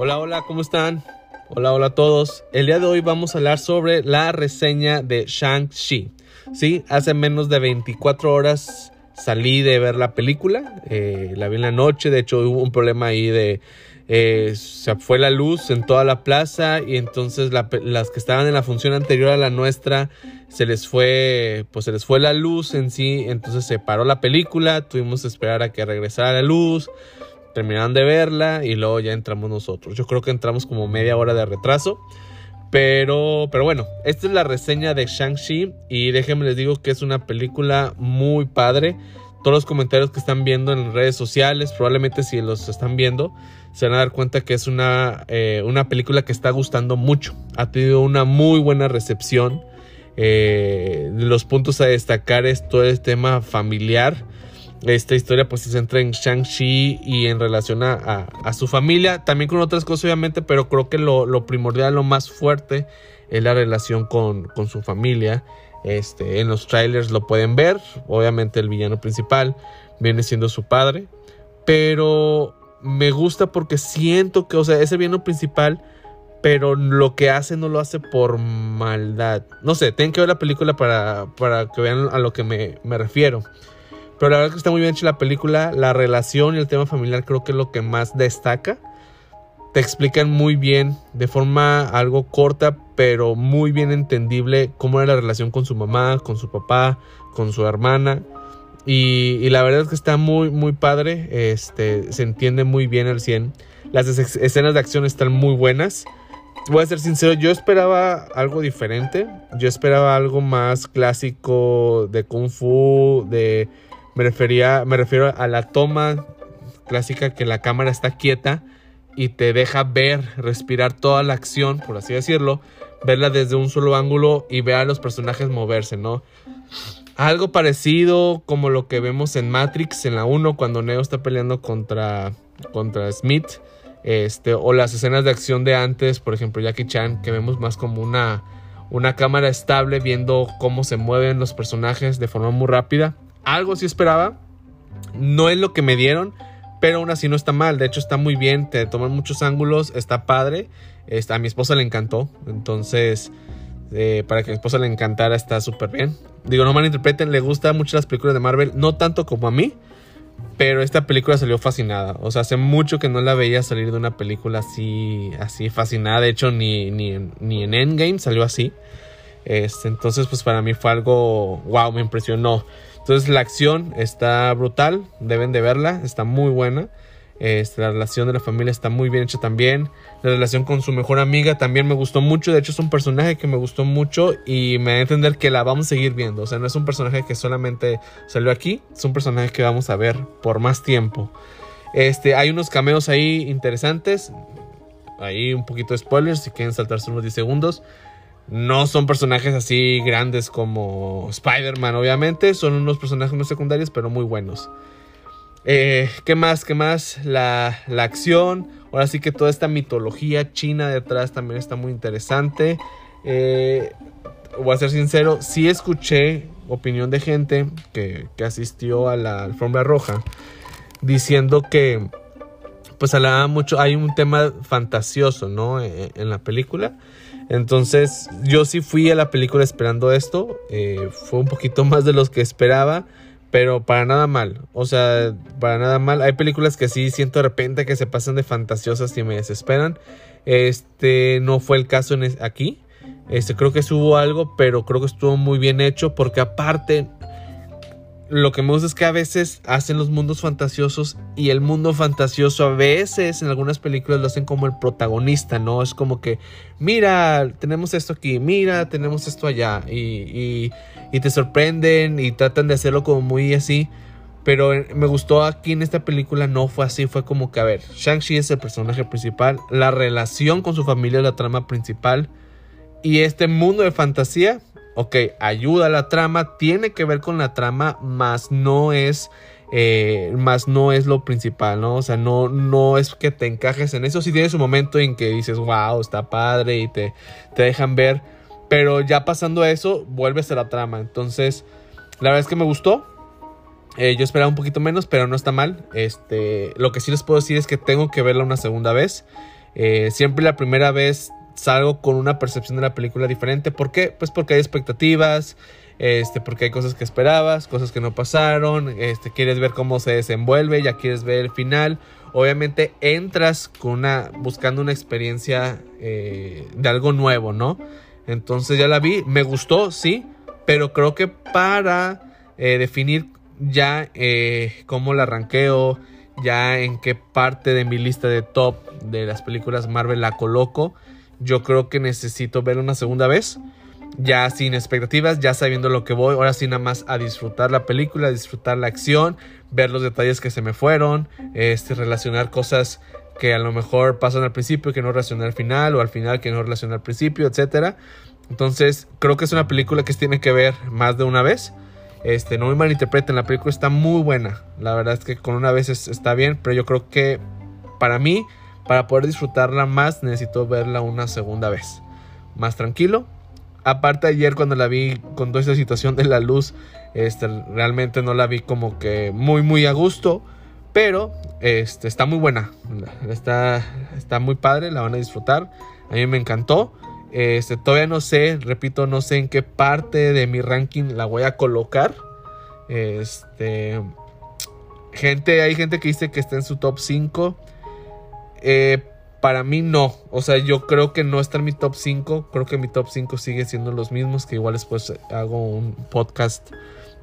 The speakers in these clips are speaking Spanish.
Hola, hola, ¿cómo están? Hola, hola a todos. El día de hoy vamos a hablar sobre la reseña de Shang-Chi. Sí, hace menos de 24 horas salí de ver la película. Eh, la vi en la noche. De hecho, hubo un problema ahí de. Eh, se fue la luz en toda la plaza y entonces las que estaban en la función anterior a la nuestra se les fue pues se les fue la luz en sí entonces se paró la película tuvimos que esperar a que regresara la luz terminaron de verla y luego ya entramos nosotros. Yo creo que entramos como media hora de retraso. Pero, pero bueno, esta es la reseña de Shang-Chi y déjenme les digo que es una película muy padre. Todos los comentarios que están viendo en redes sociales, probablemente si los están viendo, se van a dar cuenta que es una, eh, una película que está gustando mucho. Ha tenido una muy buena recepción. Eh, los puntos a destacar es todo el tema familiar esta historia pues se centra en Shang-Chi y en relación a, su familia, también con otras cosas obviamente, pero creo que lo, primordial, lo más fuerte es la relación con, su familia. Este, en los trailers lo pueden ver, obviamente el villano principal viene siendo su padre, pero me gusta porque siento que, o sea, ese villano principal, pero lo que hace no lo hace por maldad. No sé, tienen que ver la película para, para que vean a lo que me, me refiero. Pero la verdad que está muy bien hecha la película. La relación y el tema familiar creo que es lo que más destaca. Te explican muy bien, de forma algo corta, pero muy bien entendible, cómo era la relación con su mamá, con su papá, con su hermana. Y, la verdad es que está muy, muy padre. Este, se entiende muy bien al 100. Las escenas de acción están muy buenas. Voy a ser sincero, yo esperaba algo diferente. Yo esperaba algo más clásico de kung fu, de me, refería, me refiero a la toma clásica que la cámara está quieta y te deja ver, respirar toda la acción, por así decirlo, verla desde un solo ángulo y ver a los personajes moverse, ¿no? Algo parecido como lo que vemos en Matrix, en la 1, cuando Neo está peleando contra, contra Smith, este, o las escenas de acción de antes, por ejemplo Jackie Chan, que vemos más como una, una cámara estable viendo cómo se mueven los personajes de forma muy rápida algo sí esperaba. No es lo que me dieron, pero aún así no está mal. De hecho, está muy bien. Te toman muchos ángulos, está padre. Está, a mi esposa le encantó. Entonces, eh, para que a mi esposa le encantara, está súper bien. Digo, no malinterpreten, le gustan mucho las películas de Marvel. No tanto como a mí. Pero esta película salió fascinada. O sea, hace mucho que no la veía salir de una película así, así fascinada. De hecho, ni, ni, ni en Endgame salió así. Este, entonces, pues para mí fue algo, wow, me impresionó. Entonces la acción está brutal, deben de verla, está muy buena. Este, la relación de la familia está muy bien hecha también. La relación con su mejor amiga también me gustó mucho. De hecho, es un personaje que me gustó mucho y me da a entender que la vamos a seguir viendo. O sea, no es un personaje que solamente salió aquí, es un personaje que vamos a ver por más tiempo. Este, hay unos cameos ahí interesantes. Ahí un poquito de spoilers si quieren saltarse unos 10 segundos. No son personajes así grandes como Spider-Man, obviamente. Son unos personajes no secundarios, pero muy buenos. Eh, ¿Qué más? ¿Qué más? La, acción. Ahora sí que toda esta mitología china detrás también está muy interesante. Eh, voy a ser sincero, sí escuché opinión de gente que, asistió a la alfombra roja diciendo que pues hablaba mucho, hay un tema fantasioso, ¿no? E, en la película entonces, yo sí fui a la película esperando esto. Eh, fue un poquito más de los que esperaba. Pero para nada mal. O sea, para nada mal. Hay películas que sí siento de repente que se pasan de fantasiosas y me desesperan. Este no fue el caso aquí. Este creo que hubo algo, pero creo que estuvo muy bien hecho. Porque aparte lo que me gusta es que a veces hacen los mundos fantasiosos y el mundo fantasioso a veces en algunas películas lo hacen como el protagonista, ¿no? Es como que, mira, tenemos esto aquí, mira, tenemos esto allá y, y, te sorprenden y tratan de hacerlo como muy así. Pero me gustó aquí en esta película no fue así, fue como que, a ver, Shang-Chi es el personaje principal, la relación con su familia es la trama principal y este mundo de fantasía ok, ayuda a la trama, tiene que ver con la trama, más no es, eh, más no es lo principal, ¿no? O sea, no, no es que te encajes en eso. Si tienes un momento en que dices, wow, está padre y te, te dejan ver, pero ya pasando a eso, vuelves a la trama. Entonces, la verdad es que me gustó. Eh, yo esperaba un poquito menos, pero no está mal. Este, lo que sí les puedo decir es que tengo que verla una segunda vez. Eh, siempre la primera vez salgo con una percepción de la película diferente. ¿Por qué? Pues porque hay expectativas, este, porque hay cosas que esperabas, cosas que no pasaron, este, quieres ver cómo se desenvuelve, ya quieres ver el final. Obviamente entras con una, buscando una experiencia eh, de algo nuevo, ¿no? Entonces ya la vi, me gustó, sí, pero creo que para eh, definir ya eh, cómo la ranqueo, ya en qué parte de mi lista de top de las películas Marvel la coloco, yo creo que necesito verla una segunda vez ya sin expectativas, ya sabiendo lo que voy, ahora sí nada más a disfrutar la película, a disfrutar la acción, ver los detalles que se me fueron, este, relacionar cosas que a lo mejor pasan al principio que no relacioné al final o al final que no relacioné al principio, etcétera. Entonces, creo que es una película que se tiene que ver más de una vez. Este, no me malinterpreten, la película está muy buena. La verdad es que con una vez está bien, pero yo creo que para mí, para poder disfrutarla más, necesito verla una segunda vez. Más tranquilo, Aparte ayer cuando la vi con toda esta situación de la luz, este, realmente no la vi como que muy muy a gusto. Pero este, está muy buena. Está, está muy padre, la van a disfrutar. A mí me encantó. Este, todavía no sé, repito, no sé en qué parte de mi ranking la voy a colocar. Este. Gente, hay gente que dice que está en su top 5. Eh, para mí no. O sea, yo creo que no está en mi top 5. Creo que mi top 5 sigue siendo los mismos. Que igual después hago un podcast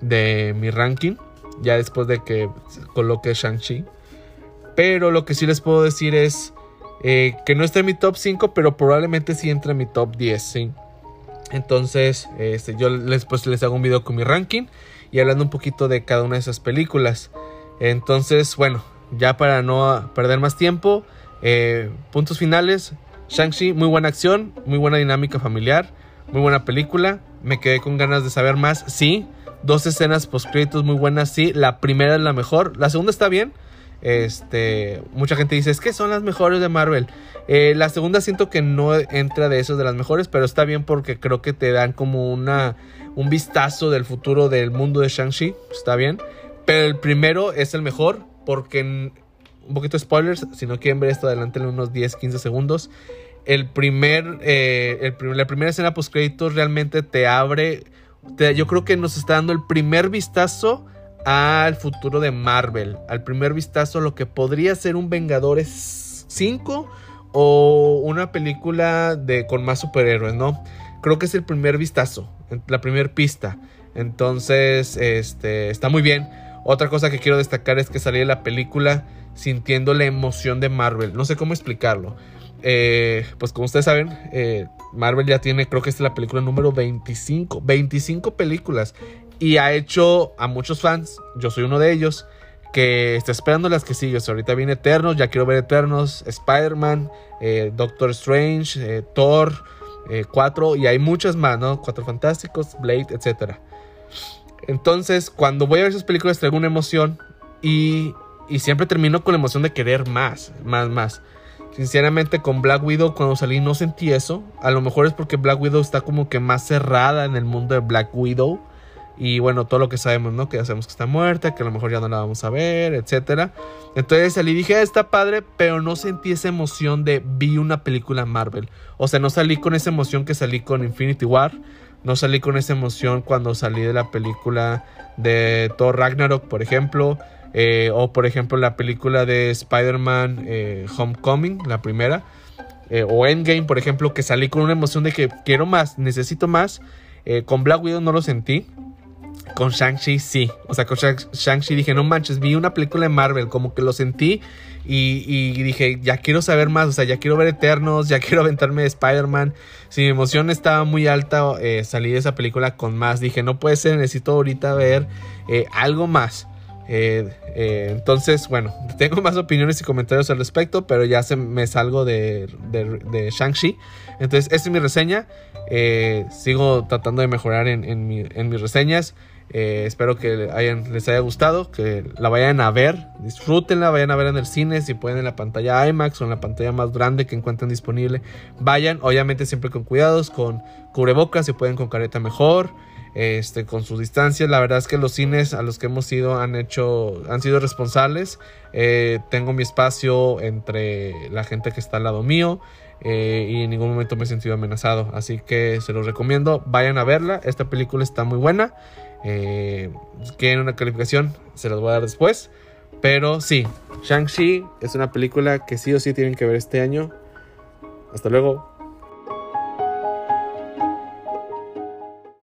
de mi ranking. Ya después de que coloque Shang-Chi. Pero lo que sí les puedo decir es eh, que no está en mi top 5. Pero probablemente sí entra en mi top 10. ¿sí? Entonces, este, yo después les hago un video con mi ranking. Y hablando un poquito de cada una de esas películas. Entonces, bueno, ya para no perder más tiempo. Eh, puntos finales. Shang-Chi, muy buena acción, muy buena dinámica familiar, muy buena película. Me quedé con ganas de saber más. Sí, dos escenas post créditos muy buenas. Sí, la primera es la mejor. La segunda está bien. Este, mucha gente dice, es que son las mejores de Marvel. Eh, la segunda siento que no entra de esos de las mejores, pero está bien porque creo que te dan como una, un vistazo del futuro del mundo de Shang-Chi. Está bien. Pero el primero es el mejor porque un poquito spoilers, si no quieren ver esto adelante en unos 10, 15 segundos. El primer, eh, la primera escena post créditos realmente te abre, yo creo que nos está dando el primer vistazo al futuro de Marvel, al primer vistazo a lo que podría ser un Vengadores 5 o una película de con más superhéroes, ¿no? Creo que es el primer vistazo, la primera pista. Entonces, este, está muy bien. Otra cosa que quiero destacar es que salí la película sintiendo la emoción de Marvel. No sé cómo explicarlo. Eh, pues como ustedes saben, eh, Marvel ya tiene, creo que esta es la película número 25. 25 películas. Y ha hecho a muchos fans, yo soy uno de ellos, que está esperando las que siguen. ahorita viene Eternos, ya quiero ver Eternos, Spider-Man, eh, Doctor Strange, Thor, 4 y hay muchas más, ¿no? Cuatro Fantásticos, Blade, etc. Entonces, cuando voy a ver esas películas traigo una emoción y y siempre termino con la emoción de querer más, más, más. Sinceramente con Black Widow cuando salí no sentí eso. A lo mejor es porque Black Widow está como que más cerrada en el mundo de Black Widow. Y bueno, todo lo que sabemos, ¿no? Que ya sabemos que está muerta, que a lo mejor ya no la vamos a ver, etc. Entonces salí y dije, ah, está padre, pero no sentí esa emoción de vi una película Marvel. O sea, no salí con esa emoción que salí con Infinity War. No salí con esa emoción cuando salí de la película de Thor Ragnarok, por ejemplo. Eh, o por ejemplo la película de Spider-Man eh, Homecoming, la primera. Eh, o Endgame, por ejemplo, que salí con una emoción de que quiero más, necesito más. con Black Widow no lo sentí. Con Shang-Chi sí. O sea, con Shang-Chi dije, no manches, vi una película de Marvel, como que lo sentí y, dije, ya quiero saber más, o sea, ya quiero ver Eternos, ya quiero aventarme de Spider-Man. Si mi emoción estaba muy alta, salí de esa película con más. Dije, no puede ser, necesito ahorita ver algo más. Eh, eh, entonces, bueno, tengo más opiniones y comentarios al respecto, pero ya se me salgo de, de, Shang-Chi. Entonces, esta es mi reseña. Eh, sigo tratando de mejorar en, mis reseñas. Espero que les haya gustado, que la vayan a ver, disfrútenla, vayan a ver en el cine, si pueden en la pantalla IMAX o en la pantalla más grande que encuentren disponible. Vayan, obviamente siempre con cuidados, con cubrebocas, si pueden con careta mejor. este, con sus distancias. La verdad es que los cines a los que hemos ido han hecho, han sido responsables. Eh, tengo mi espacio entre la gente que está al lado mío. Eh, y en ningún momento me he sentido amenazado. Así que se los recomiendo, vayan a verla. Esta película está muy buena. Eh, quieren una calificación, se las voy a dar después. Pero sí, Shang-Chi es una película que sí o sí tienen que ver este año. Hasta luego.